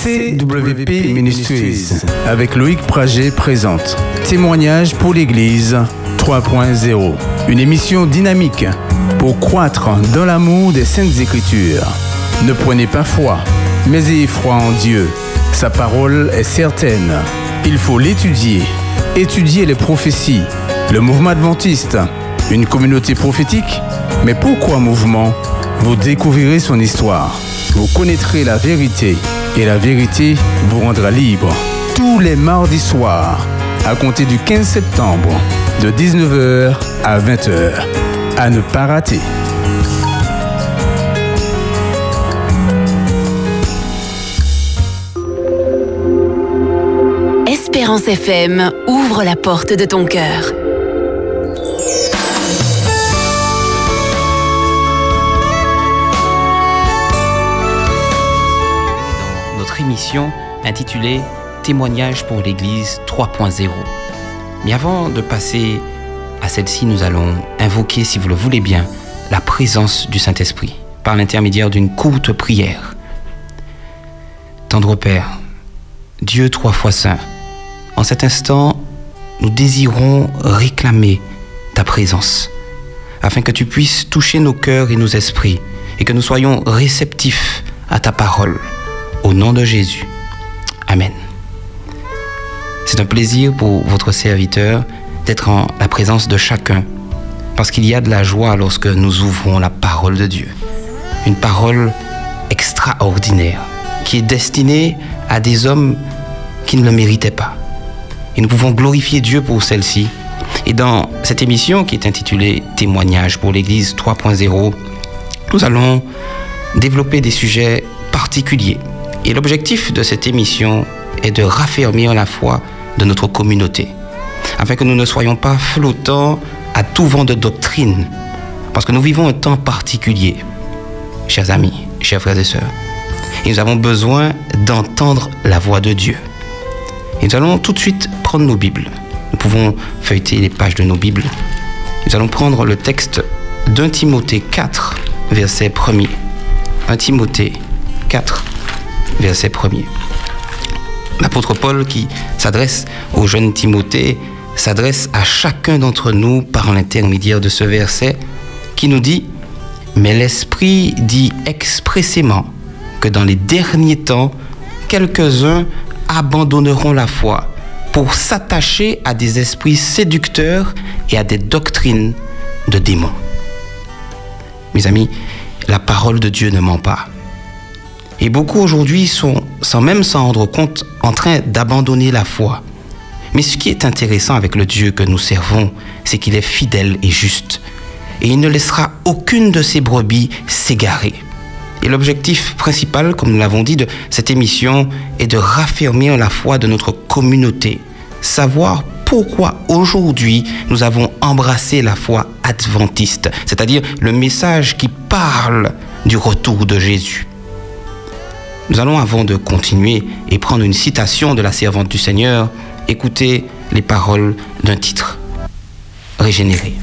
CWP Ministries avec Loïc Prager présente Témoignage pour l'Église 3.0. Une émission dynamique pour croître dans l'amour des Saintes Écritures. Ne prenez pas foi, mais ayez foi en Dieu. Sa parole est certaine. Il faut l'étudier. Étudier les prophéties. Le mouvement adventiste. Une communauté prophétique Mais pourquoi mouvement? Vous découvrirez son histoire. Vous connaîtrez la vérité et la vérité vous rendra libre. Tous les mardis soirs, à compter du 15 septembre, de 19h à 20h. À ne pas rater. Espérance FM ouvre la porte de ton cœur. Intitulée Témoignage pour l'Église 3.0. Mais avant de passer à celle-ci, nous allons invoquer, si vous le voulez bien, la présence du Saint-Esprit par l'intermédiaire d'une courte prière. Tendre Père, Dieu trois fois saint, en cet instant, nous désirons réclamer ta présence, afin que tu puisses toucher nos cœurs et nos esprits, et que nous soyons réceptifs à ta parole. Au nom de Jésus. Amen. C'est un plaisir pour votre serviteur d'être en la présence de chacun, parce qu'il y a de la joie lorsque nous ouvrons la parole de Dieu. Une parole extraordinaire, qui est destinée à des hommes qui ne le méritaient pas. Et nous pouvons glorifier Dieu pour celle-ci. Et dans cette émission qui est intitulée Témoignage pour l'Église 3.0, nous allons développer des sujets particuliers. Et l'objectif de cette émission est de raffermir la foi de notre communauté, afin que nous ne soyons pas flottants à tout vent de doctrine, parce que nous vivons un temps particulier, chers amis, chers frères et sœurs, et nous avons besoin d'entendre la voix de Dieu. Et nous allons tout de suite prendre nos Bibles. Nous pouvons feuilleter les pages de nos Bibles. Nous allons prendre le texte d'un Timothée 4, verset 1er. 1 Timothée 4, verset 1er. L'apôtre Paul qui s'adresse au jeune Timothée s'adresse à chacun d'entre nous par l'intermédiaire de ce verset qui nous dit Mais l'Esprit dit expressément que dans les derniers temps, quelques-uns abandonneront la foi pour s'attacher à des esprits séducteurs et à des doctrines de démons. Mes amis, la parole de Dieu ne ment pas. Et beaucoup aujourd'hui sont, sans même s'en rendre compte, en train d'abandonner la foi. Mais ce qui est intéressant avec le Dieu que nous servons, c'est qu'il est fidèle et juste. Et il ne laissera aucune de ses brebis s'égarer. Et l'objectif principal, comme nous l'avons dit, de cette émission est de raffermir la foi de notre communauté. Savoir pourquoi aujourd'hui nous avons embrassé la foi adventiste, c'est-à-dire le message qui parle du retour de Jésus. Nous allons, avant de continuer et prendre une citation de la servante du Seigneur, écouter les paroles d'un titre, Régénéré.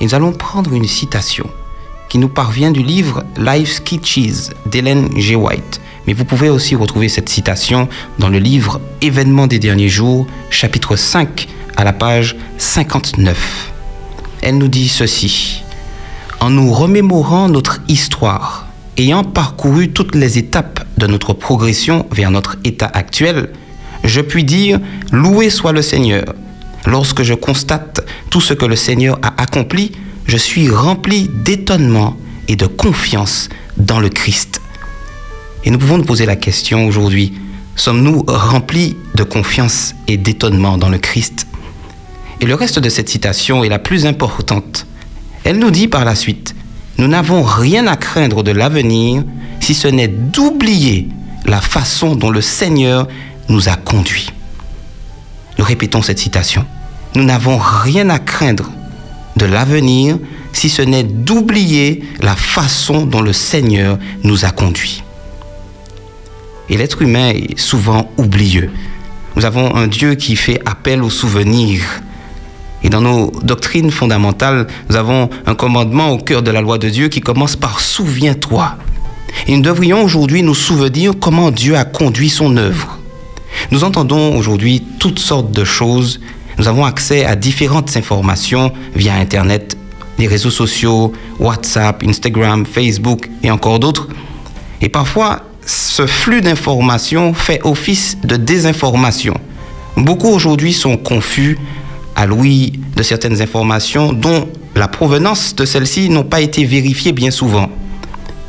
Et nous allons prendre une citation qui nous parvient du livre Life Sketches d'Hélène G. White. Mais vous pouvez aussi retrouver cette citation dans le livre Événements des derniers jours, chapitre 5, à la page 59. Elle nous dit ceci. En nous remémorant notre histoire, ayant parcouru toutes les étapes de notre progression vers notre état actuel, je puis dire, loué soit le Seigneur. Lorsque je constate tout ce que le Seigneur a accompli, je suis rempli d'étonnement et de confiance dans le Christ. Et nous pouvons nous poser la question aujourd'hui, sommes-nous remplis de confiance et d'étonnement dans le Christ? Et le reste de cette citation est la plus importante. Elle nous dit par la suite, nous n'avons rien à craindre de l'avenir si ce n'est d'oublier la façon dont le Seigneur nous a conduits. Nous répétons cette citation. Nous n'avons rien à craindre de l'avenir si ce n'est d'oublier la façon dont le Seigneur nous a conduits. Et l'être humain est souvent oublieux. Nous avons un Dieu qui fait appel aux souvenirs. Et dans nos doctrines fondamentales, nous avons un commandement au cœur de la loi de Dieu qui commence par Souviens-toi. Et nous devrions aujourd'hui nous souvenir comment Dieu a conduit son œuvre. Nous entendons aujourd'hui toutes sortes de choses nous avons accès à différentes informations via Internet, les réseaux sociaux, WhatsApp, Instagram, Facebook et encore d'autres. Et parfois, ce flux d'informations fait office de désinformation. Beaucoup aujourd'hui sont confus à l'ouïe de certaines informations dont la provenance de celles-ci n'ont pas été vérifiées bien souvent.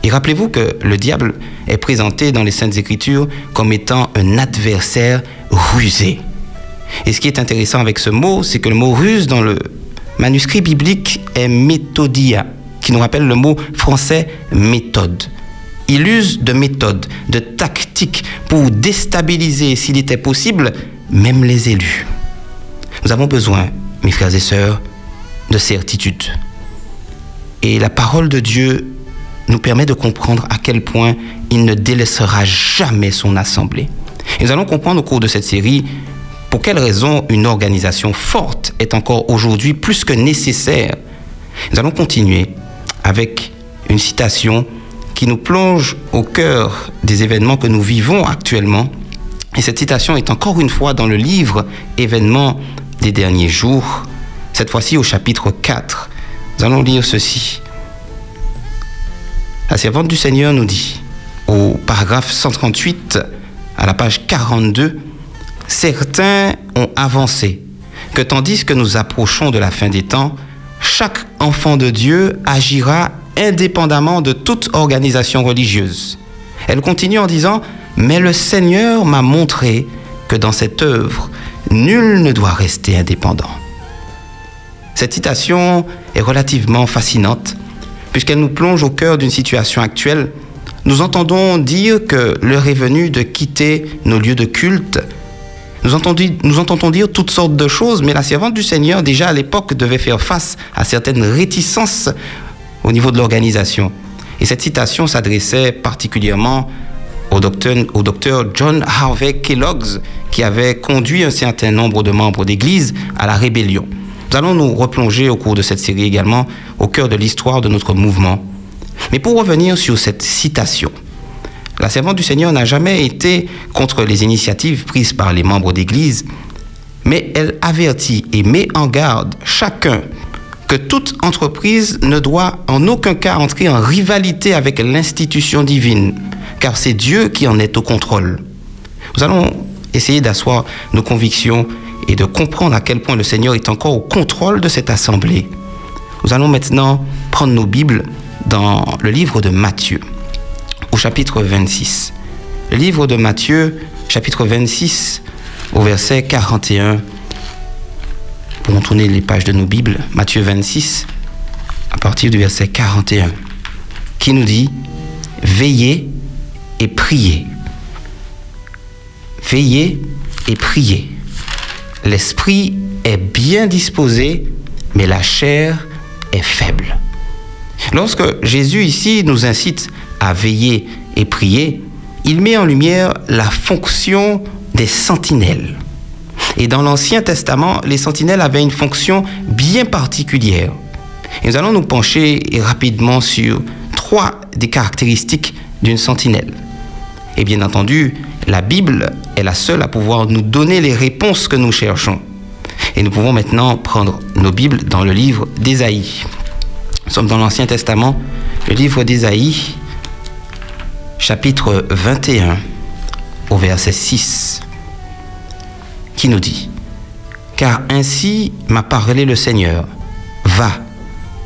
Et rappelez-vous que le diable est présenté dans les Saintes Écritures comme étant un adversaire rusé. Et ce qui est intéressant avec ce mot, c'est que le mot ruse dans le manuscrit biblique est méthodia, qui nous rappelle le mot français méthode. Il use de méthodes, de tactiques pour déstabiliser, s'il était possible, même les élus. Nous avons besoin, mes frères et sœurs, de certitude. Et la parole de Dieu nous permet de comprendre à quel point il ne délaissera jamais son assemblée. Nous allons comprendre au cours de cette série pour quelles raisons une organisation forte est encore aujourd'hui plus que nécessaire Nous allons continuer avec une citation qui nous plonge au cœur des événements que nous vivons actuellement. Et cette citation est encore une fois dans le livre Événements des derniers jours, cette fois-ci au chapitre 4. Nous allons lire ceci. La servante du Seigneur nous dit, au paragraphe 138, à la page 42, certains ont avancé que tandis que nous approchons de la fin des temps, chaque enfant de Dieu agira indépendamment de toute organisation religieuse. Elle continue en disant, mais le Seigneur m'a montré que dans cette œuvre, nul ne doit rester indépendant. Cette citation est relativement fascinante puisqu'elle nous plonge au cœur d'une situation actuelle. Nous entendons dire que l'heure est venue de quitter nos lieux de culte nous entendons, dire toutes sortes de choses, mais la servante du Seigneur, déjà à l'époque, devait faire face à certaines réticences au niveau de l'organisation. Et cette citation s'adressait particulièrement au docteur, au docteur John Harvey Kellogg, qui avait conduit un certain nombre de membres d'Église à la rébellion. Nous allons nous replonger au cours de cette série également au cœur de l'histoire de notre mouvement. Mais pour revenir sur cette citation, la servante du Seigneur n'a jamais été contre les initiatives prises par les membres d'Église, mais elle avertit et met en garde chacun que toute entreprise ne doit en aucun cas entrer en rivalité avec l'institution divine, car c'est Dieu qui en est au contrôle. Nous allons essayer d'asseoir nos convictions et de comprendre à quel point le Seigneur est encore au contrôle de cette assemblée. Nous allons maintenant prendre nos Bibles dans le livre de Matthieu au chapitre 26. Le livre de Matthieu, chapitre 26, au verset 41. Pour tourner les pages de nos Bibles, Matthieu 26, à partir du verset 41, qui nous dit Veillez et priez. Veillez et priez. L'esprit est bien disposé, mais la chair est faible. Lorsque Jésus ici nous incite à veiller et prier, il met en lumière la fonction des sentinelles. Et dans l'Ancien Testament, les sentinelles avaient une fonction bien particulière. Nous allons nous pencher rapidement sur trois des caractéristiques d'une sentinelle. Et bien entendu, la Bible est la seule à pouvoir nous donner les réponses que nous cherchons. Et nous pouvons maintenant prendre nos Bibles dans le livre d'Ésaïe. Nous sommes dans l'Ancien Testament, le livre d'Ésaïe, chapitre 21, au verset 6, qui nous dit, Car ainsi m'a parlé le Seigneur, va,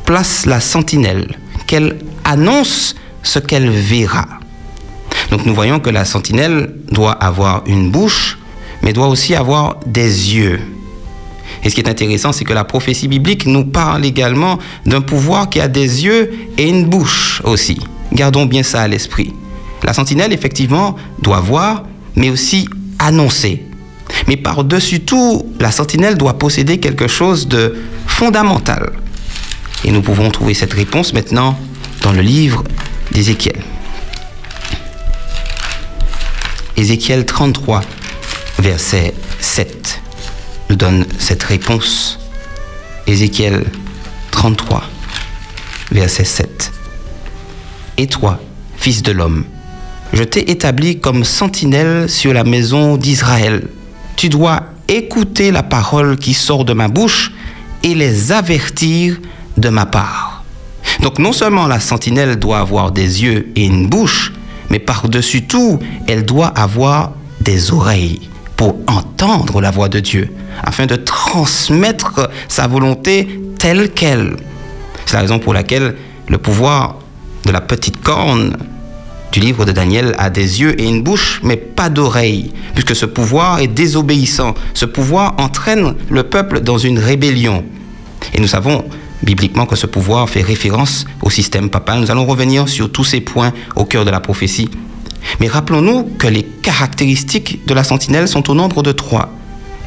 place la sentinelle, qu'elle annonce ce qu'elle verra. Donc nous voyons que la sentinelle doit avoir une bouche, mais doit aussi avoir des yeux. Et ce qui est intéressant, c'est que la prophétie biblique nous parle également d'un pouvoir qui a des yeux et une bouche aussi. Gardons bien ça à l'esprit. La sentinelle, effectivement, doit voir, mais aussi annoncer. Mais par-dessus tout, la sentinelle doit posséder quelque chose de fondamental. Et nous pouvons trouver cette réponse maintenant dans le livre d'Ézéchiel. Ézéchiel 33, verset 7, nous donne cette réponse. Ézéchiel 33, verset 7. Et toi, fils de l'homme, je t'ai établi comme sentinelle sur la maison d'Israël. Tu dois écouter la parole qui sort de ma bouche et les avertir de ma part. Donc non seulement la sentinelle doit avoir des yeux et une bouche, mais par-dessus tout, elle doit avoir des oreilles pour entendre la voix de Dieu, afin de transmettre sa volonté telle qu'elle. C'est la raison pour laquelle le pouvoir de la petite corne du livre de Daniel a des yeux et une bouche, mais pas d'oreilles, puisque ce pouvoir est désobéissant. Ce pouvoir entraîne le peuple dans une rébellion. Et nous savons bibliquement que ce pouvoir fait référence au système papal. Nous allons revenir sur tous ces points au cœur de la prophétie. Mais rappelons-nous que les caractéristiques de la sentinelle sont au nombre de trois.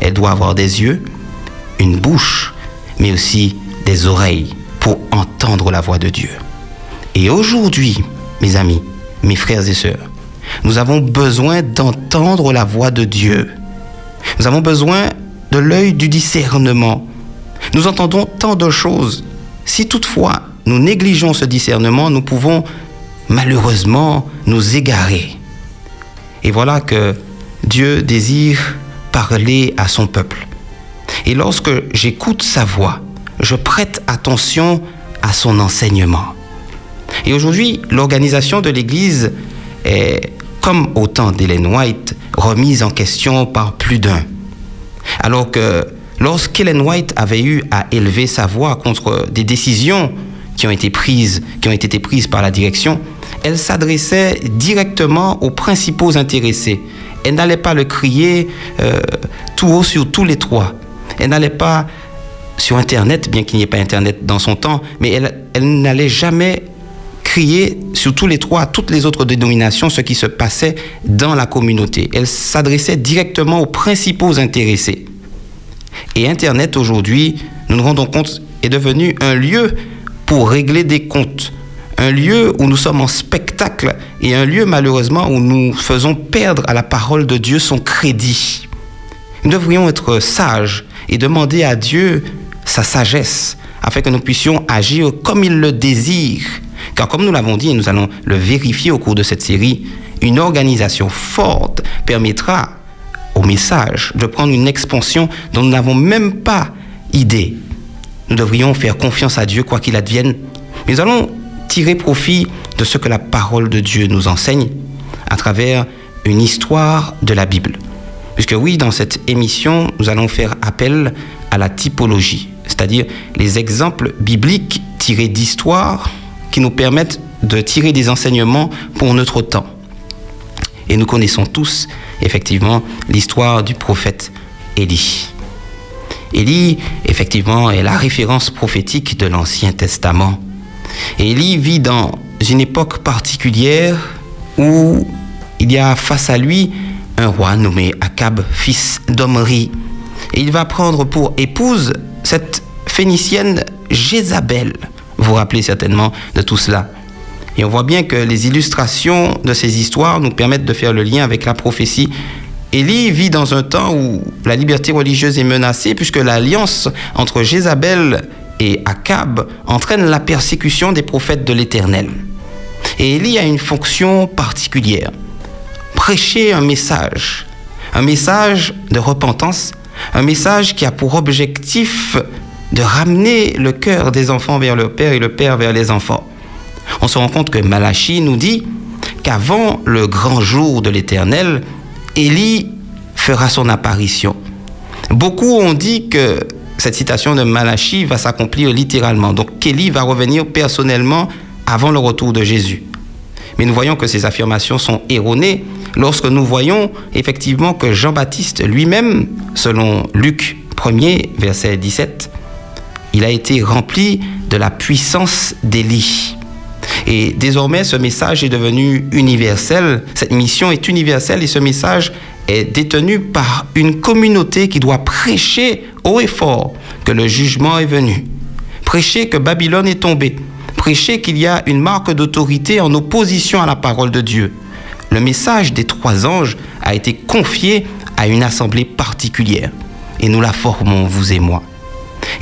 Elle doit avoir des yeux, une bouche, mais aussi des oreilles pour entendre la voix de Dieu. Et aujourd'hui, mes amis, mes frères et sœurs, nous avons besoin d'entendre la voix de Dieu. Nous avons besoin de l'œil du discernement. Nous entendons tant de choses. Si toutefois nous négligeons ce discernement, nous pouvons malheureusement nous égarer. Et voilà que Dieu désire parler à son peuple. Et lorsque j'écoute sa voix, je prête attention à son enseignement. Et aujourd'hui, l'organisation de l'Église est, comme au temps d'Hélène White, remise en question par plus d'un. Alors que lorsqu'Hélène White avait eu à élever sa voix contre des décisions qui ont été prises, qui ont été prises par la direction, elle s'adressait directement aux principaux intéressés. Elle n'allait pas le crier euh, tout haut sur tous les toits. Elle n'allait pas sur Internet, bien qu'il n'y ait pas Internet dans son temps, mais elle, elle n'allait jamais crier sur tous les toits à toutes les autres dénominations ce qui se passait dans la communauté. Elle s'adressait directement aux principaux intéressés. Et Internet aujourd'hui, nous nous rendons compte, est devenu un lieu pour régler des comptes, un lieu où nous sommes en spectacle et un lieu malheureusement où nous faisons perdre à la parole de Dieu son crédit. Nous devrions être sages et demander à Dieu sa sagesse afin que nous puissions agir comme il le désire. Car comme nous l'avons dit et nous allons le vérifier au cours de cette série, une organisation forte permettra au message de prendre une expansion dont nous n'avons même pas idée. Nous devrions faire confiance à Dieu quoi qu'il advienne. Mais nous allons tirer profit de ce que la parole de Dieu nous enseigne à travers une histoire de la Bible. Puisque oui, dans cette émission, nous allons faire appel à la typologie, c'est-à-dire les exemples bibliques tirés d'histoires qui nous permettent de tirer des enseignements pour notre temps. Et nous connaissons tous, effectivement, l'histoire du prophète Élie. Élie, effectivement, est la référence prophétique de l'Ancien Testament. Élie vit dans une époque particulière où il y a face à lui un roi nommé Akab, fils d'Omri. Et il va prendre pour épouse cette phénicienne Jézabel. Vous vous rappelez certainement de tout cela. Et on voit bien que les illustrations de ces histoires nous permettent de faire le lien avec la prophétie Élie vit dans un temps où la liberté religieuse est menacée puisque l'alliance entre Jézabel et Akab entraîne la persécution des prophètes de l'Éternel. Et Élie a une fonction particulière. Prêcher un message, un message de repentance, un message qui a pour objectif de ramener le cœur des enfants vers le Père et le Père vers les enfants. On se rend compte que Malachie nous dit qu'avant le grand jour de l'Éternel, Élie fera son apparition. Beaucoup ont dit que cette citation de Malachie va s'accomplir littéralement. Donc qu'Élie va revenir personnellement avant le retour de Jésus. Mais nous voyons que ces affirmations sont erronées lorsque nous voyons effectivement que Jean-Baptiste lui-même, selon Luc 1er, verset 17, il a été rempli de la puissance d'Élie. Et désormais, ce message est devenu universel. Cette mission est universelle et ce message est détenu par une communauté qui doit prêcher haut et fort que le jugement est venu. Prêcher que Babylone est tombée. Prêcher qu'il y a une marque d'autorité en opposition à la parole de Dieu. Le message des trois anges a été confié à une assemblée particulière. Et nous la formons, vous et moi.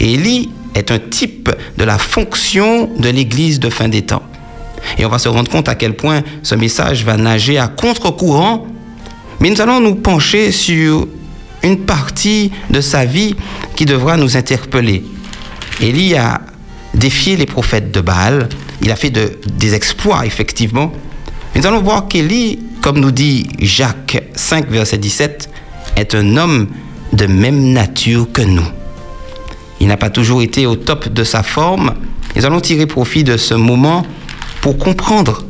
Élie est un type de la fonction de l'Église de fin des temps. Et on va se rendre compte à quel point ce message va nager à contre-courant. Mais nous allons nous pencher sur une partie de sa vie qui devra nous interpeller. Élie a défié les prophètes de Baal. Il a fait des exploits, effectivement. Mais nous allons voir qu'Élie, comme nous dit Jacques 5, verset 17, est un homme de même nature que nous. Il n'a pas toujours été au top de sa forme. Nous allons tirer profit de ce moment pour comprendre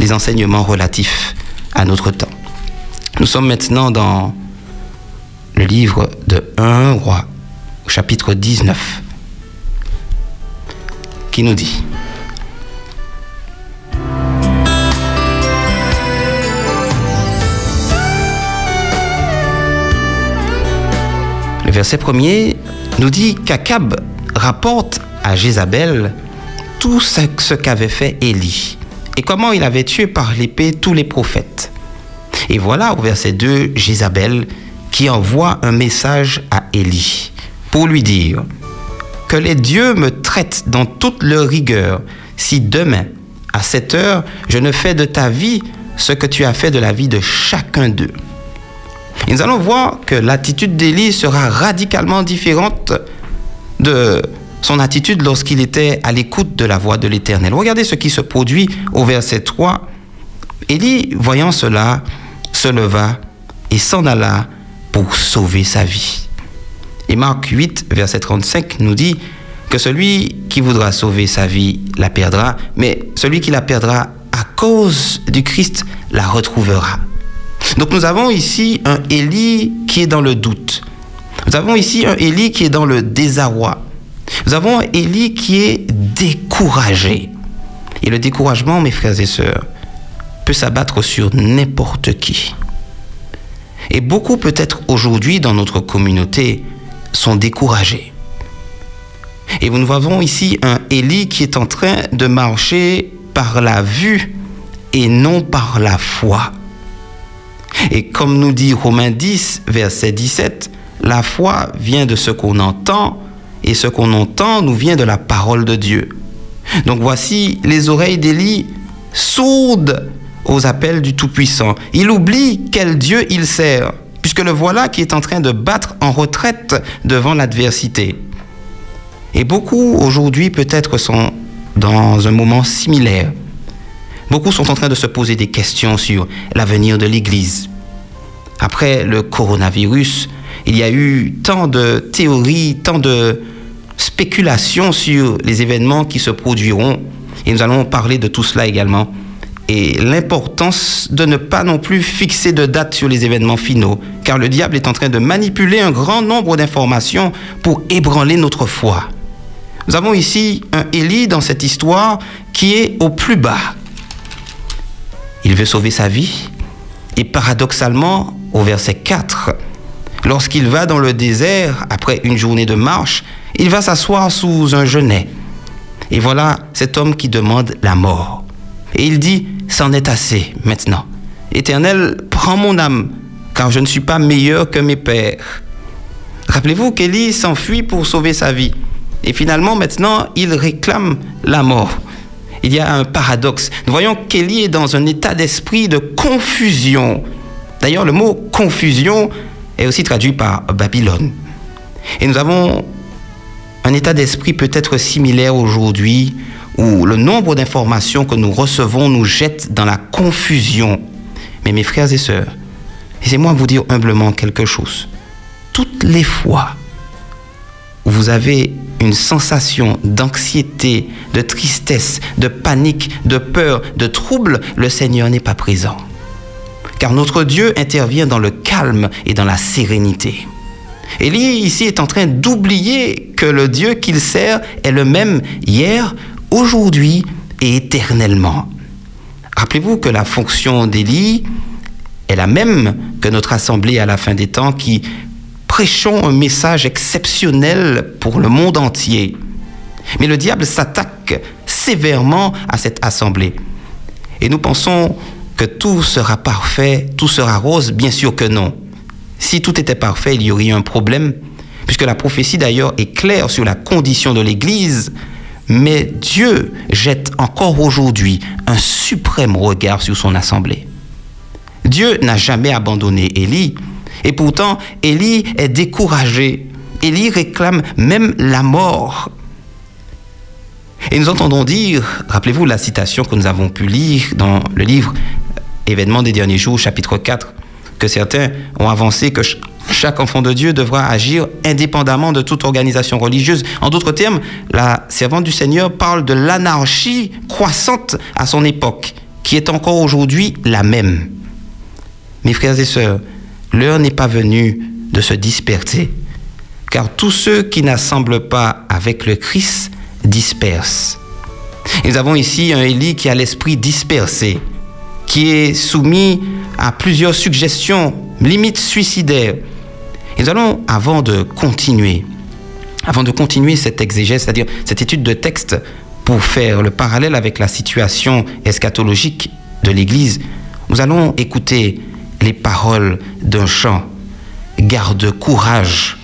les enseignements relatifs à notre temps. Nous sommes maintenant dans le livre de 1 roi, au chapitre 19, qui nous dit Le verset premier nous dit qu'Akab rapporte à Jézabel tout ce qu'avait fait Élie et comment il avait tué par l'épée tous les prophètes. Et voilà au verset 2 Jézabel qui envoie un message à Élie pour lui dire que les dieux me traitent dans toute leur rigueur si demain, à cette heure, je ne fais de ta vie ce que tu as fait de la vie de chacun d'eux. Et nous allons voir que l'attitude d'Élie sera radicalement différente de son attitude lorsqu'il était à l'écoute de la voix de l'Éternel. Regardez ce qui se produit au verset 3. Élie, voyant cela, se leva et s'en alla pour sauver sa vie. Et Marc 8, verset 35 nous dit que celui qui voudra sauver sa vie la perdra, mais celui qui la perdra à cause du Christ la retrouvera. Donc nous avons ici un Élie qui est dans le doute. Nous avons ici un Élie qui est dans le désarroi. Nous avons Élie qui est découragé. Et le découragement, mes frères et sœurs, peut s'abattre sur n'importe qui. Et beaucoup peut-être aujourd'hui dans notre communauté sont découragés. Et nous avons ici un Élie qui est en train de marcher par la vue et non par la foi. Et comme nous dit Romains 10, verset 17, la foi vient de ce qu'on entend et ce qu'on entend nous vient de la parole de Dieu. Donc voici les oreilles d'Élie sourdes aux appels du Tout-Puissant. Il oublie quel Dieu il sert, puisque le voilà qui est en train de battre en retraite devant l'adversité. Et beaucoup aujourd'hui peut-être sont dans un moment similaire. Beaucoup sont en train de se poser des questions sur l'avenir de l'Église. Après le coronavirus, il y a eu tant de théories, tant de spéculations sur les événements qui se produiront. Et nous allons parler de tout cela également. Et l'importance de ne pas non plus fixer de date sur les événements finaux, car le diable est en train de manipuler un grand nombre d'informations pour ébranler notre foi. Nous avons ici un Élie dans cette histoire qui est au plus bas. Il veut sauver sa vie. Et paradoxalement, au verset 4, lorsqu'il va dans le désert, après une journée de marche, il va s'asseoir sous un genêt. Et voilà cet homme qui demande la mort. Et il dit, c'en est assez maintenant. Éternel, prends mon âme, car je ne suis pas meilleur que mes pères. Rappelez-vous qu'Élie s'enfuit pour sauver sa vie. Et finalement, maintenant, il réclame la mort. Il y a un paradoxe. Nous voyons qu'Élie est dans un état d'esprit de confusion. D'ailleurs, le mot confusion est aussi traduit par Babylone. Et nous avons un état d'esprit peut-être similaire aujourd'hui où le nombre d'informations que nous recevons nous jette dans la confusion. Mais mes frères et sœurs, laissez-moi vous dire humblement quelque chose. Toutes les fois où vous avez une sensation d'anxiété, de tristesse, de panique, de peur, de trouble, le Seigneur n'est pas présent. Car notre Dieu intervient dans le calme et dans la sérénité. Élie ici est en train d'oublier que le Dieu qu'il sert est le même hier, aujourd'hui et éternellement. Rappelez-vous que la fonction d'Élie est la même que notre assemblée à la fin des temps qui prêchons un message exceptionnel pour le monde entier. Mais le diable s'attaque sévèrement à cette assemblée. Et nous pensons que tout sera parfait, tout sera rose, bien sûr que non. Si tout était parfait, il y aurait un problème, puisque la prophétie d'ailleurs est claire sur la condition de l'Église, mais Dieu jette encore aujourd'hui un suprême regard sur son assemblée. Dieu n'a jamais abandonné Élie, et pourtant Élie est découragé. Élie réclame même la mort. Et nous entendons dire, rappelez-vous la citation que nous avons pu lire dans le livre Événements des derniers jours, chapitre 4, que certains ont avancé que chaque enfant de Dieu devra agir indépendamment de toute organisation religieuse. En d'autres termes, la servante du Seigneur parle de l'anarchie croissante à son époque, qui est encore aujourd'hui la même. Mes frères et sœurs, l'heure n'est pas venue de se disperser, car tous ceux qui n'assemblent pas avec le Christ dispersent. nous avons ici un Élie qui a l'esprit dispersé, qui est soumis à plusieurs suggestions, limites suicidaires. Et nous allons, avant de continuer, avant de continuer cette exégèse, c'est-à-dire cette étude de texte, pour faire le parallèle avec la situation eschatologique de l'Église, nous allons écouter les paroles d'un chant. Garde courage,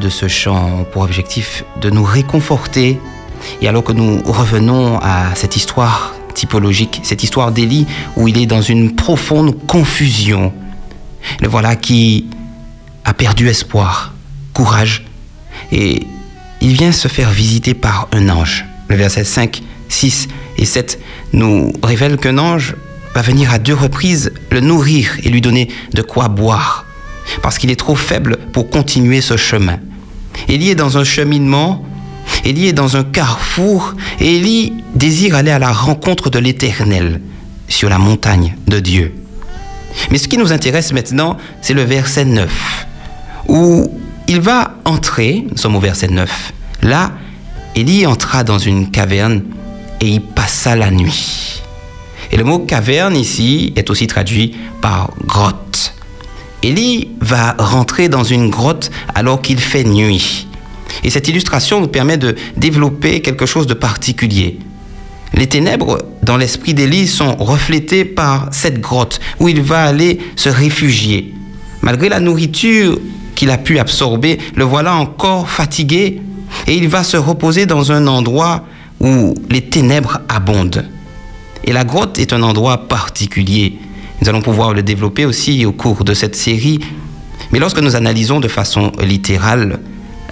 de ce chant pour objectif de nous réconforter. Et alors que nous revenons à cette histoire typologique, cette histoire d'Élie où il est dans une profonde confusion, le voilà qui a perdu espoir, courage, et il vient se faire visiter par un ange. Le verset 5, 6 et 7 nous révèle qu'un ange va venir à deux reprises le nourrir et lui donner de quoi boire, parce qu'il est trop faible pour continuer ce chemin. Élie est dans un cheminement, Élie est dans un carrefour, et Élie désire aller à la rencontre de l'Éternel sur la montagne de Dieu. Mais ce qui nous intéresse maintenant, c'est le verset 9, où il va entrer, nous sommes au verset 9, là, Élie entra dans une caverne et y passa la nuit. Et le mot caverne ici est aussi traduit par grotte. Élie va rentrer dans une grotte alors qu'il fait nuit. Et cette illustration nous permet de développer quelque chose de particulier. Les ténèbres dans l'esprit d'Élie sont reflétées par cette grotte où il va aller se réfugier. Malgré la nourriture qu'il a pu absorber, le voilà encore fatigué et il va se reposer dans un endroit où les ténèbres abondent. Et la grotte est un endroit particulier. Nous allons pouvoir le développer aussi au cours de cette série. Mais lorsque nous analysons de façon littérale,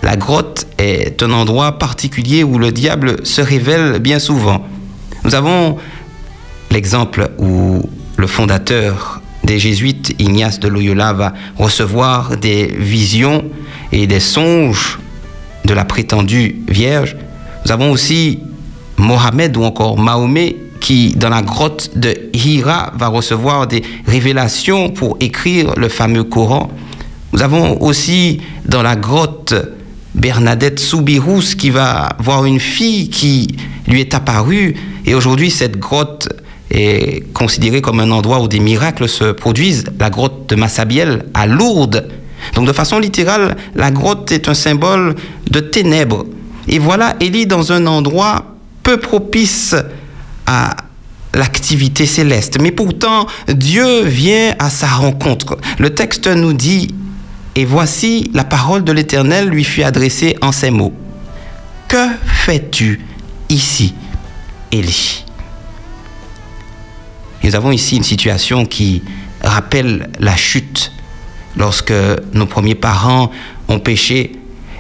la grotte est un endroit particulier où le diable se révèle bien souvent. Nous avons l'exemple où le fondateur des jésuites, Ignace de Loyola, va recevoir des visions et des songes de la prétendue Vierge. Nous avons aussi Mohamed ou encore Mahomet qui, dans la grotte de Hira, va recevoir des révélations pour écrire le fameux Coran. Nous avons aussi dans la grotte Bernadette Soubirous qui va voir une fille qui lui est apparue et aujourd'hui cette grotte est considérée comme un endroit où des miracles se produisent, la grotte de Massabielle à Lourdes. Donc de façon littérale, la grotte est un symbole de ténèbres. Et voilà Élie dans un endroit peu propice à l'activité céleste. Mais pourtant, Dieu vient à sa rencontre. Le texte nous dit, et voici la parole de l'Éternel lui fut adressée en ces mots. Que fais-tu ici, Élie Nous avons ici une situation qui rappelle la chute lorsque nos premiers parents ont péché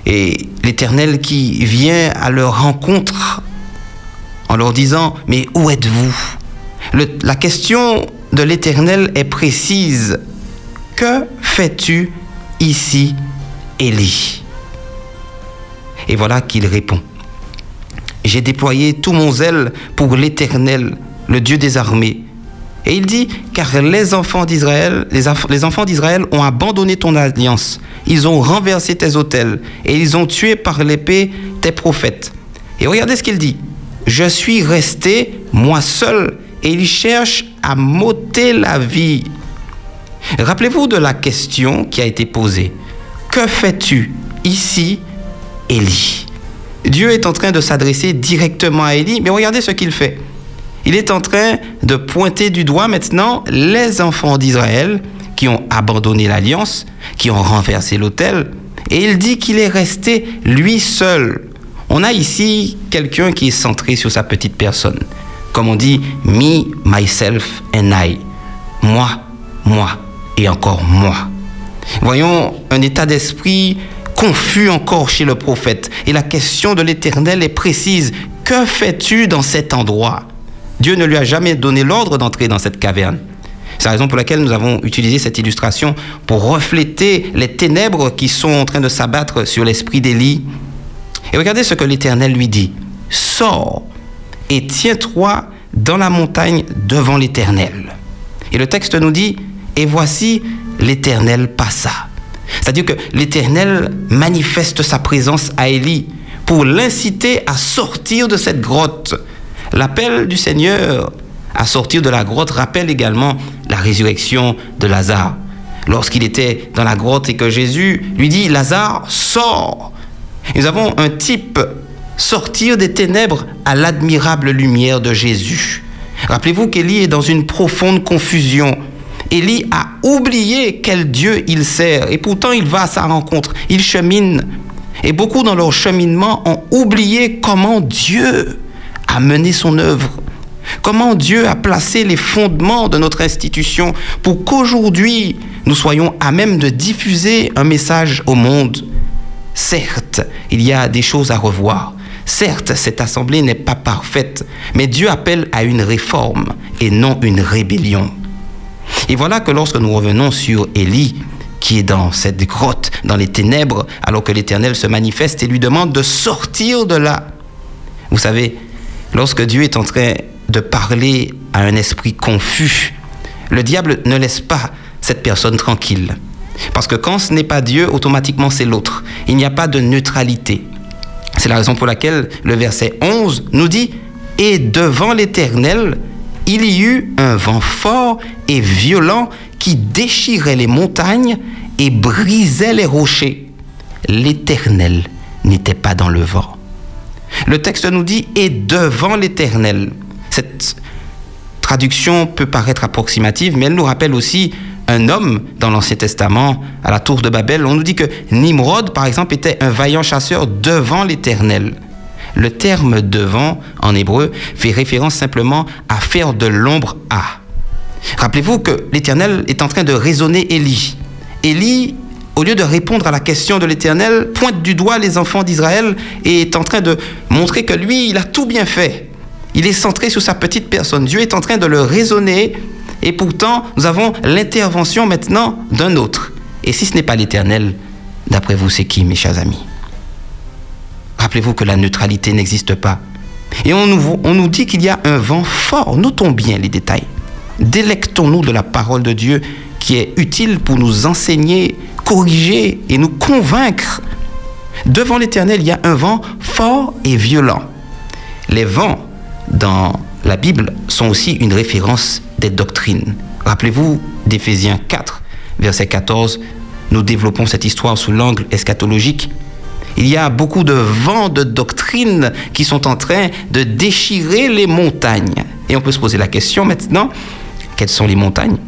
et l'Éternel qui vient à leur rencontre en leur disant, mais où êtes-vous? La question de l'Éternel est précise. Que fais-tu ici, Élie? Et voilà qu'il répond. J'ai déployé tout mon zèle pour l'Éternel, le Dieu des armées. Et il dit, car les enfants d'Israël, les, les, enfants d'Israël ont abandonné ton alliance. Ils ont renversé tes autels et ils ont tué par l'épée tes prophètes. Et regardez ce qu'il dit. Je suis resté, moi seul, et ils cherchent à m'ôter la vie. Rappelez-vous de la question qui a été posée. Que fais-tu ici, Élie? Dieu est en train de s'adresser directement à Élie, mais regardez ce qu'il fait. Il est en train de pointer du doigt maintenant les enfants d'Israël qui ont abandonné l'alliance, qui ont renversé l'autel, et il dit qu'il est resté lui seul. On a ici quelqu'un qui est centré sur sa petite personne. Comme on dit, me, myself and I. Moi, moi et encore moi. Voyons un état d'esprit confus encore chez le prophète. Et la question de l'Éternel est précise. Que fais-tu dans cet endroit? Dieu ne lui a jamais donné l'ordre d'entrer dans cette caverne. C'est la raison pour laquelle nous avons utilisé cette illustration pour refléter les ténèbres qui sont en train de s'abattre sur l'esprit d'Élie. Et regardez ce que l'Éternel lui dit. Sors et tiens-toi dans la montagne devant l'Éternel. Et le texte nous dit, et voici, l'Éternel passa. C'est-à-dire que l'Éternel manifeste sa présence à Élie pour l'inciter à sortir de cette grotte. L'appel du Seigneur à sortir de la grotte rappelle également la résurrection de Lazare. Lorsqu'il était dans la grotte et que Jésus lui dit, Lazare, sors. Nous avons un type sortir des ténèbres à l'admirable lumière de Jésus. Rappelez-vous qu'Élie est dans une profonde confusion. Élie a oublié quel Dieu il sert et pourtant il va à sa rencontre, il chemine. Et beaucoup dans leur cheminement ont oublié comment Dieu a mené son œuvre, comment Dieu a placé les fondements de notre institution pour qu'aujourd'hui nous soyons à même de diffuser un message au monde. Certes, il y a des choses à revoir. Certes, cette assemblée n'est pas parfaite, mais Dieu appelle à une réforme et non une rébellion. Et voilà que lorsque nous revenons sur Élie, qui est dans cette grotte, dans les ténèbres, alors que l'Éternel se manifeste et lui demande de sortir de là. Vous savez, lorsque Dieu est en train de parler à un esprit confus, le diable ne laisse pas cette personne tranquille. Parce que quand ce n'est pas Dieu, automatiquement c'est l'autre. Il n'y a pas de neutralité. C'est la raison pour laquelle le verset 11 nous dit, Et devant l'Éternel, il y eut un vent fort et violent qui déchirait les montagnes et brisait les rochers. L'Éternel n'était pas dans le vent. Le texte nous dit et devant l'Éternel. Cette traduction peut paraître approximative, mais elle nous rappelle aussi un homme dans l'Ancien Testament, à la tour de Babel. On nous dit que Nimrod, par exemple, était un vaillant chasseur devant l'Éternel. Le terme devant, en hébreu, fait référence simplement à faire de l'ombre à. Rappelez-vous que l'Éternel est en train de raisonner Élie. Élie, au lieu de répondre à la question de l'Éternel, pointe du doigt les enfants d'Israël et est en train de montrer que lui, il a tout bien fait. Il est centré sur sa petite personne. Dieu est en train de le raisonner et pourtant, nous avons l'intervention maintenant d'un autre. Et si ce n'est pas l'Éternel, d'après vous, c'est qui, mes chers amis? Rappelez-vous que la neutralité n'existe pas. Et on nous, dit qu'il y a un vent fort. Notons bien les détails. Délectons-nous de la parole de Dieu qui est utile pour nous enseigner, corriger et nous convaincre. Devant l'Éternel, il y a un vent fort et violent. Les vents dans la Bible sont aussi une référence des doctrines. Rappelez-vous d'Éphésiens 4, verset 14, nous développons cette histoire sous l'angle eschatologique. Il y a beaucoup de vents de doctrines qui sont en train de déchirer les montagnes. Et on peut se poser la question maintenant, quelles sont les montagnes?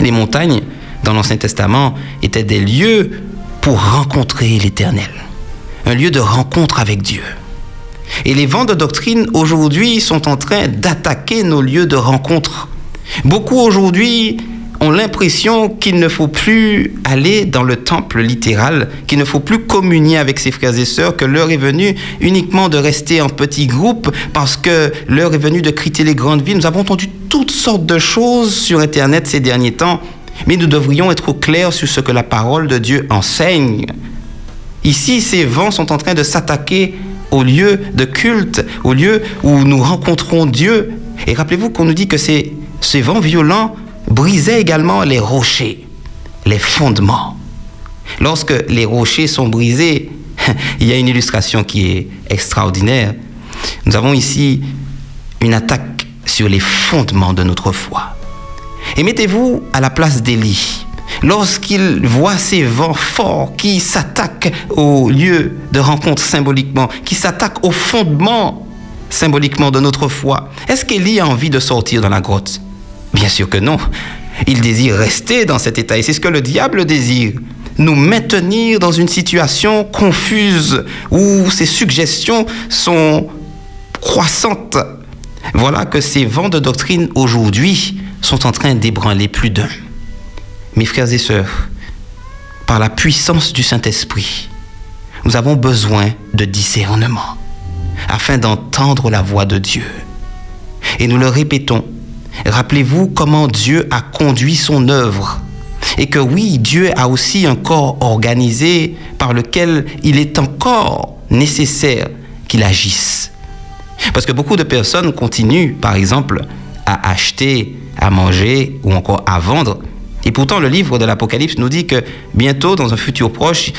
Les montagnes, dans l'Ancien Testament, étaient des lieux pour rencontrer l'Éternel, un lieu de rencontre avec Dieu. Et les vents de doctrine aujourd'hui sont en train d'attaquer nos lieux de rencontre. Beaucoup aujourd'hui ont l'impression qu'il ne faut plus aller dans le temple littéral, qu'il ne faut plus communier avec ses frères et sœurs, que l'heure est venue uniquement de rester en petits groupes parce que l'heure est venue de quitter les grandes villes. Nous avons entendu toutes sortes de choses sur Internet ces derniers temps, mais nous devrions être au clair sur ce que la parole de Dieu enseigne. Ici, ces vents sont en train de s'attaquer au lieu de culte, au lieu où nous rencontrons Dieu. Et rappelez-vous qu'on nous dit que ces, ces vents violents brisaient également les rochers, les fondements. Lorsque les rochers sont brisés, il y a une illustration qui est extraordinaire. Nous avons ici une attaque sur les fondements de notre foi. Et mettez-vous à la place d'Élie. Lorsqu'il voit ces vents forts qui s'attaquent au lieu de rencontre symboliquement, qui s'attaquent au fondement symboliquement de notre foi, est-ce qu'Élie a envie de sortir dans la grotte? Bien sûr que non. Il désire rester dans cet état et c'est ce que le diable désire. Nous maintenir dans une situation confuse où ces suggestions sont croissantes. Voilà que ces vents de doctrine aujourd'hui sont en train d'ébranler plus d'un. Mes frères et sœurs, par la puissance du Saint-Esprit, nous avons besoin de discernement afin d'entendre la voix de Dieu. Et nous le répétons, rappelez-vous comment Dieu a conduit son œuvre et que oui, Dieu a aussi un corps organisé par lequel il est encore nécessaire qu'il agisse. Parce que beaucoup de personnes continuent, par exemple, à acheter, à manger ou encore à vendre. Et pourtant, le livre de l'Apocalypse nous dit que bientôt, dans un futur proche,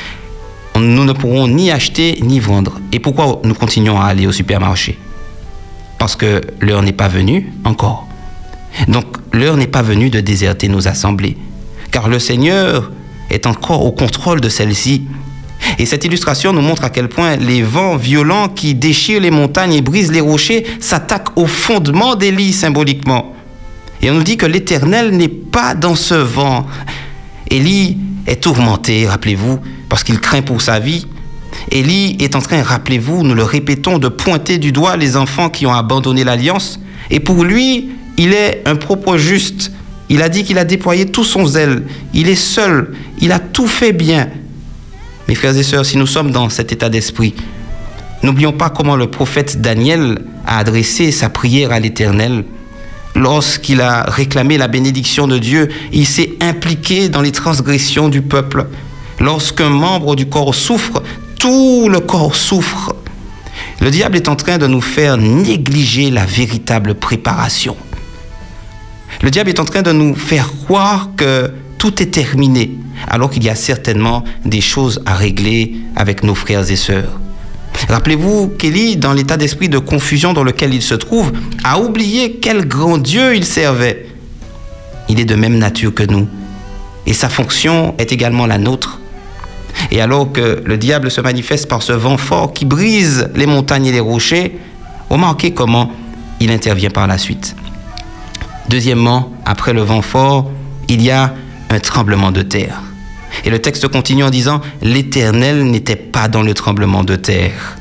nous ne pourrons ni acheter ni vendre. Et pourquoi nous continuons à aller au supermarché? Parce que l'heure n'est pas venue encore. Donc, l'heure n'est pas venue de déserter nos assemblées. Car le Seigneur est encore au contrôle de celles-ci. Et cette illustration nous montre à quel point les vents violents qui déchirent les montagnes et brisent les rochers s'attaquent au fondement d'Élie symboliquement. Et on nous dit que l'Éternel n'est pas dans ce vent. Élie est tourmenté, rappelez-vous, parce qu'il craint pour sa vie. Élie est en train, rappelez-vous, nous le répétons, de pointer du doigt les enfants qui ont abandonné l'alliance. Et pour lui, il est un propos juste. Il a dit qu'il a déployé tout son zèle. Il est seul. Il a tout fait bien. Mes frères et sœurs, si nous sommes dans cet état d'esprit, n'oublions pas comment le prophète Daniel a adressé sa prière à l'Éternel. Lorsqu'il a réclamé la bénédiction de Dieu, il s'est impliqué dans les transgressions du peuple. Lorsqu'un membre du corps souffre, tout le corps souffre. Le diable est en train de nous faire négliger la véritable préparation. Le diable est en train de nous faire croire que tout est terminé, alors qu'il y a certainement des choses à régler avec nos frères et sœurs. Rappelez-vous qu'Élie, dans l'état d'esprit de confusion dans lequel il se trouve, a oublié quel grand Dieu il servait. Il est de même nature que nous, et sa fonction est également la nôtre. Et alors que le diable se manifeste par ce vent fort qui brise les montagnes et les rochers, remarquez comment il intervient par la suite. Deuxièmement, après le vent fort, il y a un tremblement de terre. Et le texte continue en disant, l'Éternel n'était pas dans le tremblement de terre.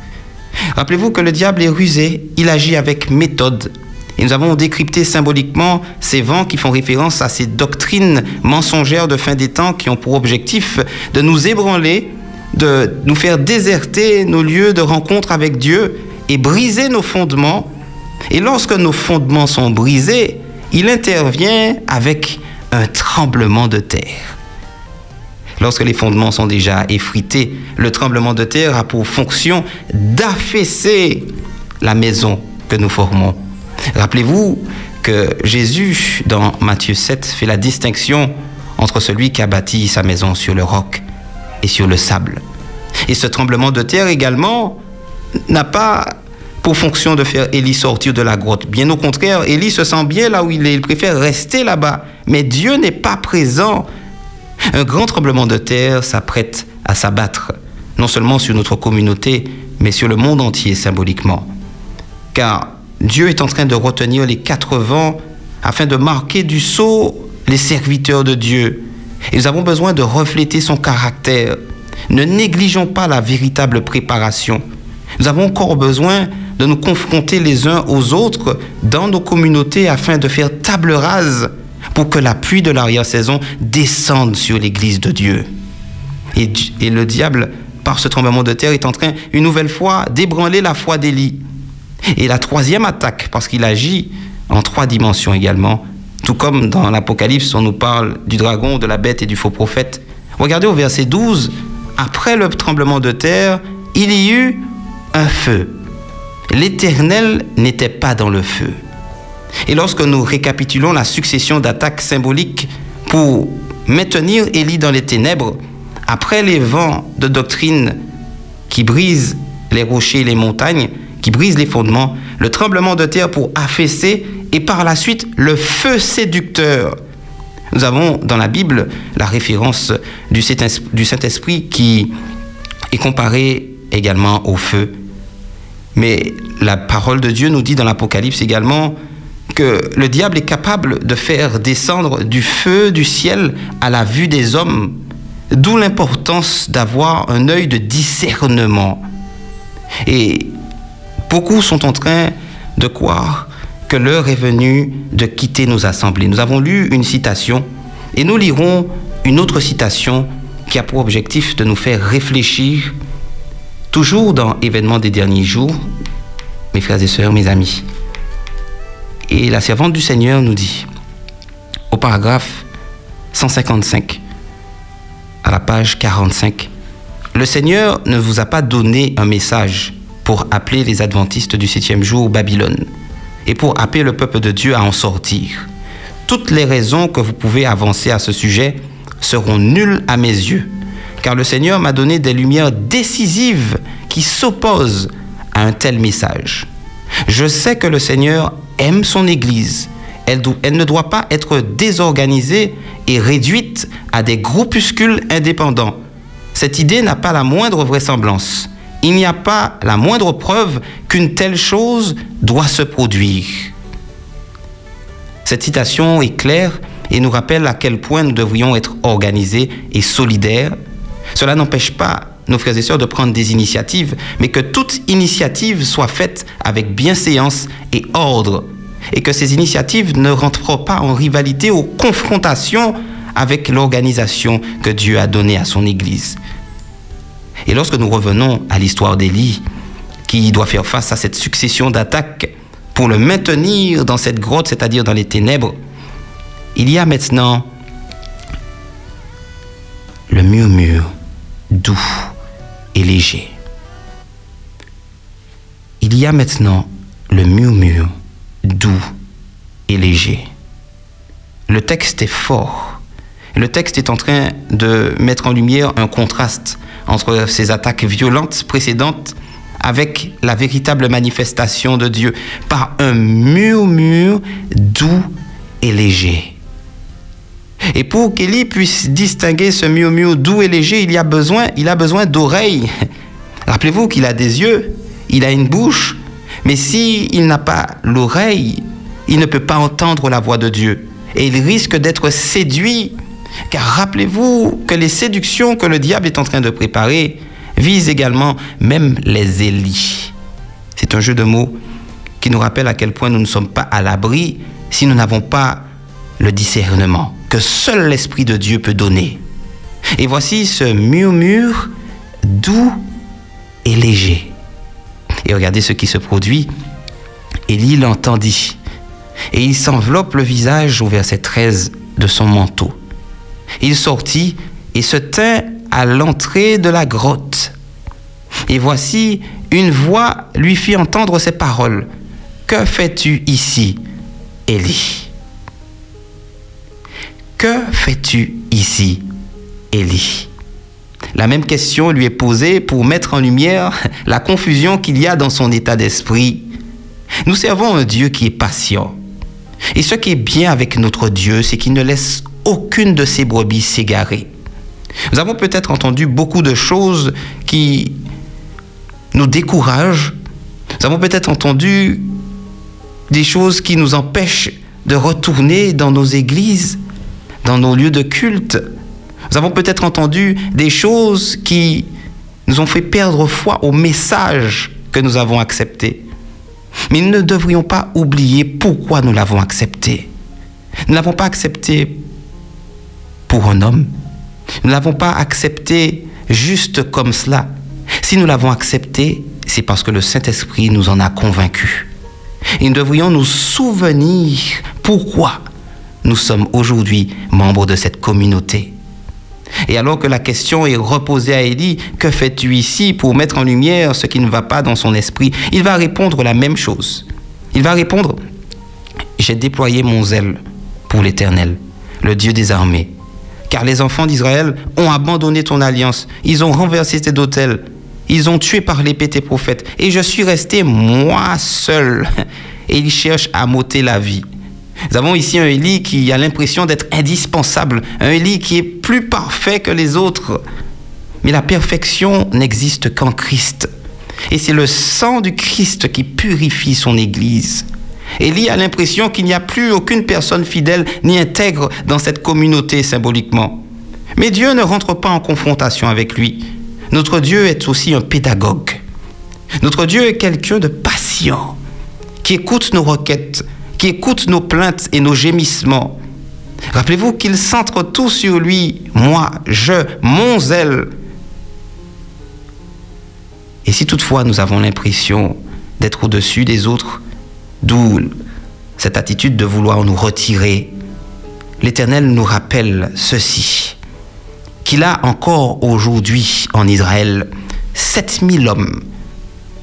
Rappelez-vous que le diable est rusé, il agit avec méthode. Et nous avons décrypté symboliquement ces vents qui font référence à ces doctrines mensongères de fin des temps qui ont pour objectif de nous ébranler, de nous faire déserter nos lieux de rencontre avec Dieu et briser nos fondements. Et lorsque nos fondements sont brisés, il intervient avec un tremblement de terre. Lorsque les fondements sont déjà effrités, le tremblement de terre a pour fonction d'affaisser la maison que nous formons. Rappelez-vous que Jésus, dans Matthieu 7, fait la distinction entre celui qui a bâti sa maison sur le roc et sur le sable. Et ce tremblement de terre également n'a pas pour fonction de faire Élie sortir de la grotte. Bien au contraire, Élie se sent bien là où il est. Il préfère rester là-bas. Mais Dieu n'est pas présent. Un grand tremblement de terre s'apprête à s'abattre, non seulement sur notre communauté, mais sur le monde entier symboliquement. Car Dieu est en train de retenir les quatre vents afin de marquer du sceau les serviteurs de Dieu. Et nous avons besoin de refléter son caractère. Ne négligeons pas la véritable préparation. Nous avons encore besoin de nous confronter les uns aux autres dans nos communautés afin de faire table rase pour que la pluie de l'arrière-saison descende sur l'Église de Dieu. Et, le diable, par ce tremblement de terre, est en train, une nouvelle fois, d'ébranler la foi d'Élie. Et la troisième attaque, parce qu'il agit en trois dimensions également, tout comme dans l'Apocalypse, on nous parle du dragon, de la bête et du faux prophète. Regardez au verset 12, après le tremblement de terre, il y eut un feu. L'Éternel n'était pas dans le feu. Et lorsque nous récapitulons la succession d'attaques symboliques pour maintenir Élie dans les ténèbres, après les vents de doctrine qui brisent les rochers et les montagnes, qui brisent les fondements, le tremblement de terre pour affaisser et par la suite le feu séducteur. Nous avons dans la Bible la référence du Saint-Esprit qui est comparé également au feu mais la parole de Dieu nous dit dans l'Apocalypse également que le diable est capable de faire descendre du feu du ciel à la vue des hommes, d'où l'importance d'avoir un œil de discernement. Et beaucoup sont en train de croire que l'heure est venue de quitter nos assemblées. Nous avons lu une citation et nous lirons une autre citation qui a pour objectif de nous faire réfléchir Toujours dans événements des derniers jours, mes frères et sœurs, mes amis. Et la servante du Seigneur nous dit, au paragraphe 155, à la page 45, le Seigneur ne vous a pas donné un message pour appeler les adventistes du septième jour Babylone et pour appeler le peuple de Dieu à en sortir. Toutes les raisons que vous pouvez avancer à ce sujet seront nulles à mes yeux car le Seigneur m'a donné des lumières décisives qui s'opposent à un tel message. Je sais que le Seigneur aime son Église. Elle, ne doit pas être désorganisée et réduite à des groupuscules indépendants. cette idée n'a pas la moindre vraisemblance. Il n'y a pas la moindre preuve qu'une telle chose doit se produire. Cette citation est claire et nous rappelle à quel point nous devrions être organisés et solidaires. Cela n'empêche pas nos frères et sœurs de prendre des initiatives, mais que toute initiative soit faite avec bienséance et ordre, et que ces initiatives ne rentrent pas en rivalité ou confrontation avec l'organisation que Dieu a donnée à son Église. Et lorsque nous revenons à l'histoire d'Élie, qui doit faire face à cette succession d'attaques pour le maintenir dans cette grotte, c'est-à-dire dans les ténèbres, il y a maintenant le murmure doux et léger. Il y a maintenant le murmure doux et léger. Le texte est fort. Le texte est en train de mettre en lumière un contraste entre ces attaques violentes précédentes avec la véritable manifestation de Dieu par un murmure doux et léger. Et pour qu'Élie puisse distinguer ce murmure doux et léger, il, y a besoin, il a besoin d'oreilles. Rappelez-vous qu'il a des yeux, il a une bouche, mais s'il il n'a pas l'oreille, il ne peut pas entendre la voix de Dieu. Et il risque d'être séduit car rappelez-vous que les séductions que le diable est en train de préparer visent également même les Élis. C'est un jeu de mots qui nous rappelle à quel point nous ne sommes pas à l'abri si nous n'avons pas le discernement que seul l'Esprit de Dieu peut donner. Et voici ce murmure doux et léger. Et regardez ce qui se produit. Élie l'entendit. Et il s'enveloppe le visage au verset 13 de son manteau. Il sortit et se tint à l'entrée de la grotte. Et voici, une voix lui fit entendre ces paroles. Que fais-tu ici, Élie? Que fais-tu ici, Élie? La même question lui est posée pour mettre en lumière la confusion qu'il y a dans son état d'esprit. Nous servons un Dieu qui est patient. Et ce qui est bien avec notre Dieu, c'est qu'il ne laisse aucune de ces brebis s'égarer. Nous avons peut-être entendu beaucoup de choses qui nous découragent. Nous avons peut-être entendu des choses qui nous empêchent de retourner dans nos églises, dans nos lieux de culte. Nous avons peut-être entendu des choses qui nous ont fait perdre foi au message que nous avons accepté. Mais nous ne devrions pas oublier pourquoi nous l'avons accepté. Nous ne l'avons pas accepté pour un homme. Nous ne l'avons pas accepté juste comme cela. Si nous l'avons accepté, c'est parce que le Saint-Esprit nous en a convaincus. Et nous devrions nous souvenir pourquoi nous sommes aujourd'hui membres de cette communauté. Et alors que la question est reposée à Élie, que fais-tu ici pour mettre en lumière ce qui ne va pas dans son esprit? Il va répondre la même chose. Il va répondre, j'ai déployé mon zèle pour l'Éternel, le Dieu des armées car les enfants d'Israël ont abandonné ton alliance, ils ont renversé tes autels, ils ont tué par l'épée tes prophètes, et je suis resté moi seul, et ils cherchent à m'ôter la vie. Nous avons ici un Élie qui a l'impression d'être indispensable, un Élie qui est plus parfait que les autres. Mais la perfection n'existe qu'en Christ. Et c'est le sang du Christ qui purifie son Église. Élie a l'impression qu'il n'y a plus aucune personne fidèle ni intègre dans cette communauté symboliquement. Mais Dieu ne rentre pas en confrontation avec lui. Notre Dieu est aussi un pédagogue. Notre Dieu est quelqu'un de patient, qui écoute nos requêtes, qui écoute nos plaintes et nos gémissements. Rappelez-vous qu'il centre tout sur lui, moi, je, mon zèle. Et si toutefois nous avons l'impression d'être au-dessus des autres, D'où cette attitude de vouloir nous retirer. L'Éternel nous rappelle ceci, qu'il a encore aujourd'hui en Israël 7000 hommes,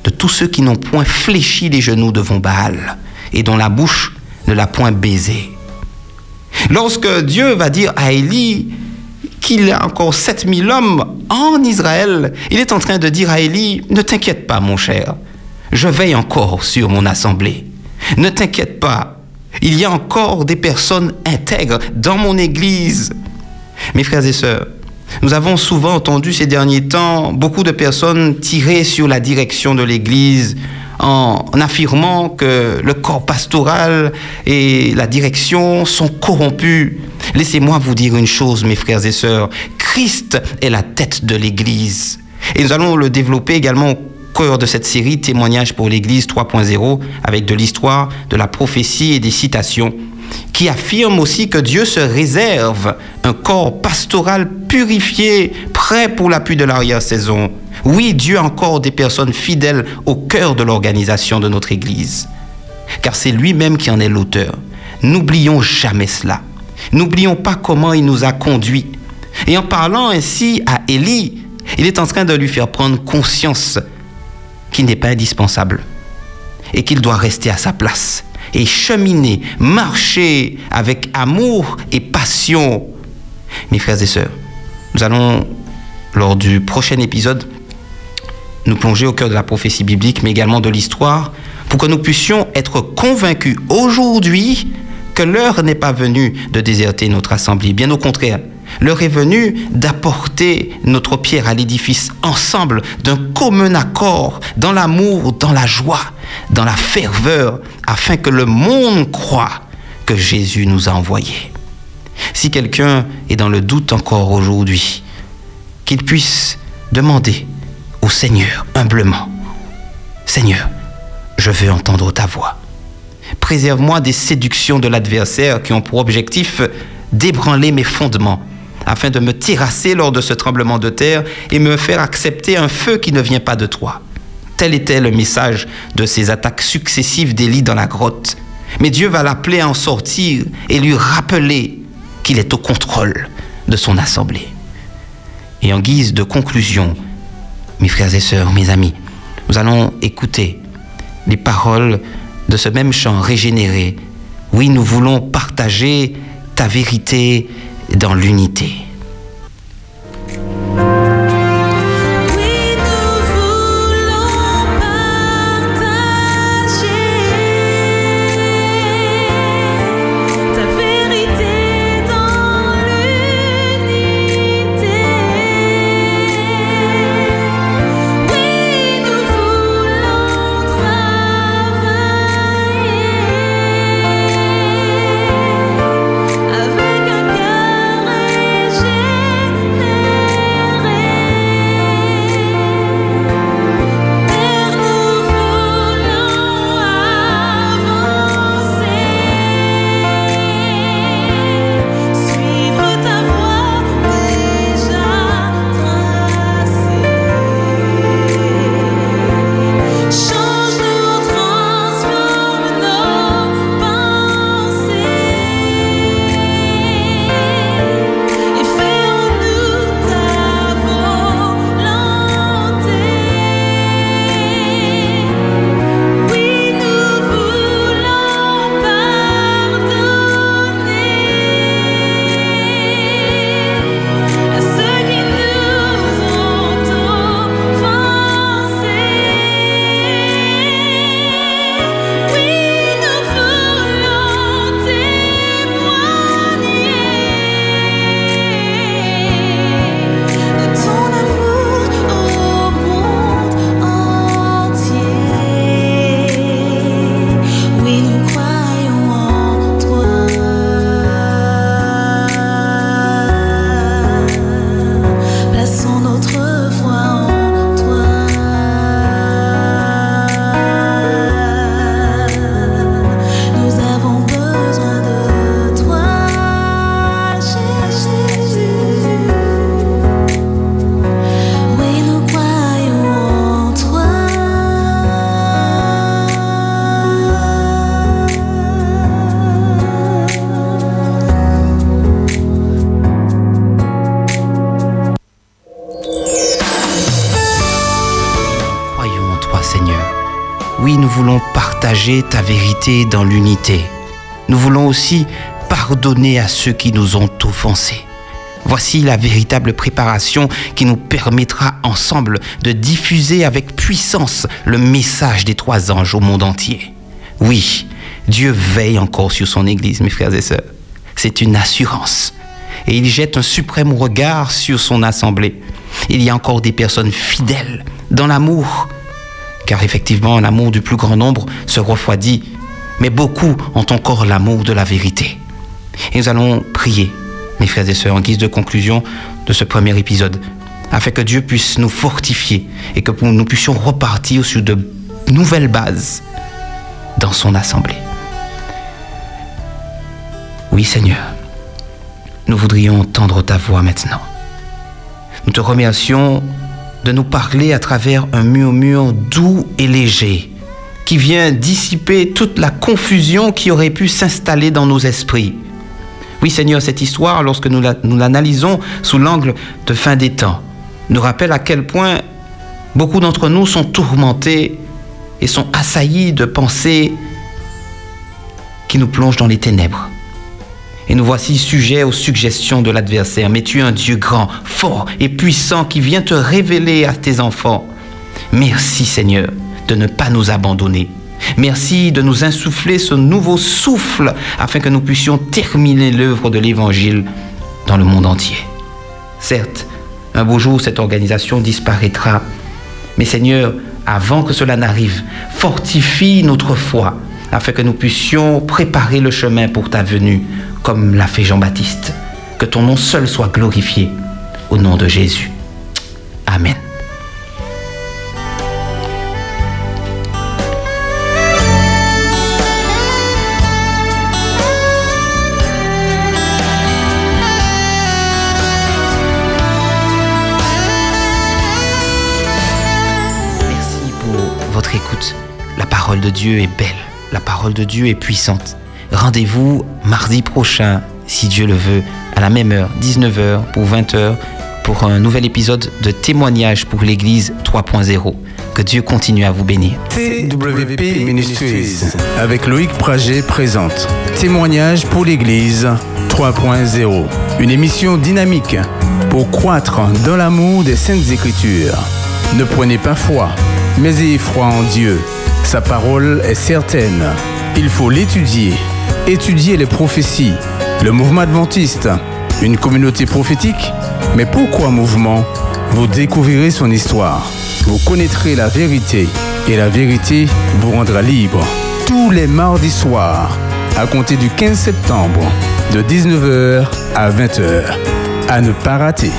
de tous ceux qui n'ont point fléchi les genoux devant Baal et dont la bouche ne l'a point baisé. Lorsque Dieu va dire à Élie qu'il y a encore 7000 hommes en Israël, il est en train de dire à Élie, ne t'inquiète pas mon cher, je veille encore sur mon assemblée. Ne t'inquiète pas, il y a encore des personnes intègres dans mon Église. Mes frères et sœurs, Nous avons souvent entendu ces derniers temps beaucoup de personnes tirer sur la direction de l'Église en, affirmant que le corps pastoral et la direction sont corrompus. Laissez-moi vous dire une chose, mes frères et sœurs. Christ est la tête de l'Église. Et nous allons le développer également au cœur de cette série Témoignages pour l'Église 3.0 avec de l'histoire, de la prophétie et des citations qui affirme aussi que Dieu se réserve un corps pastoral purifié, prêt pour l'appui de l'arrière-saison. Oui, Dieu a encore des personnes fidèles au cœur de l'organisation de notre Église, car c'est lui-même qui en est l'auteur. N'oublions jamais cela. N'oublions pas comment il nous a conduits. Et en parlant ainsi à Élie, il est en train de lui faire prendre conscience qu'il n'est pas indispensable et qu'il doit rester à sa place et cheminer, marcher avec amour et passion. Mes frères et sœurs, nous allons, lors du prochain épisode, nous plonger au cœur de la prophétie biblique, mais également de l'histoire, pour que nous puissions être convaincus aujourd'hui que l'heure n'est pas venue de déserter notre assemblée. Bien au contraire, L'heure est venue d'apporter notre pierre à l'édifice ensemble, d'un commun accord, dans l'amour, dans la joie, dans la ferveur, afin que le monde croit que Jésus nous a envoyés. Si quelqu'un est dans le doute encore aujourd'hui, qu'il puisse demander au Seigneur humblement, Seigneur, je veux entendre ta voix. Préserve-moi des séductions de l'adversaire qui ont pour objectif d'ébranler mes fondements afin de me terrasser lors de ce tremblement de terre et me faire accepter un feu qui ne vient pas de toi. Tel était le message de ces attaques successives d'Élie dans la grotte. Mais Dieu va l'appeler à en sortir et lui rappeler qu'il est au contrôle de son assemblée. Et en guise de conclusion, mes frères et sœurs, mes amis, nous allons écouter les paroles de ce même chant régénéré. Oui, nous voulons partager ta vérité dans l'unité. Ta vérité dans l'unité. Nous voulons aussi pardonner à ceux qui nous ont offensés. Voici la véritable préparation qui nous permettra ensemble de diffuser avec puissance le message des trois anges au monde entier. Oui, Dieu veille encore sur son Église, mes frères et sœurs. C'est une assurance. et il jette un suprême regard sur son assemblée. Il y a encore des personnes fidèles dans l'amour, car effectivement l'amour du plus grand nombre se refroidit, mais beaucoup ont encore l'amour de la vérité. Et nous allons prier, mes frères et sœurs, en guise de conclusion de ce premier épisode, afin que Dieu puisse nous fortifier et que nous puissions repartir sur de nouvelles bases dans son assemblée. Oui Seigneur, nous voudrions entendre ta voix maintenant. Nous te remercions de nous parler à travers un murmure doux et léger qui vient dissiper toute la confusion qui aurait pu s'installer dans nos esprits. Oui Seigneur, cette histoire, lorsque nous l'analysons sous l'angle de fin des temps, nous rappelle à quel point beaucoup d'entre nous sont tourmentés et sont assaillis de pensées qui nous plongent dans les ténèbres. Et nous voici sujets aux suggestions de l'adversaire. Mais tu es un Dieu grand, fort et puissant qui vient te révéler à tes enfants. Merci Seigneur de ne pas nous abandonner. Merci de nous insuffler ce nouveau souffle afin que nous puissions terminer l'œuvre de l'Évangile dans le monde entier. Certes, un beau jour, cette organisation disparaîtra. Mais Seigneur, avant que cela n'arrive, fortifie notre foi afin que nous puissions préparer le chemin pour ta venue, comme l'a fait Jean-Baptiste. Que ton nom seul soit glorifié. Au nom de Jésus. Amen. Merci pour votre écoute. La parole de Dieu est belle. La parole de Dieu est puissante. Rendez-vous mardi prochain, si Dieu le veut, à la même heure, 19h pour 20h, pour un nouvel épisode de témoignage pour l'Église 3.0. Que Dieu continue à vous bénir. TWP Ministries avec Loïc Prager présente Témoignage pour l'Église 3.0. Une émission dynamique pour croître dans l'amour des Saintes Écritures. Ne prenez pas foi, mais ayez foi en Dieu. Sa parole est certaine. Il faut l'étudier. Étudier les prophéties. Le mouvement adventiste, une communauté prophétique. Mais pourquoi mouvement? Vous découvrirez son histoire. Vous connaîtrez la vérité et la vérité vous rendra libre. Tous les mardis soirs, à compter du 15 septembre, de 19h à 20h. À ne pas rater.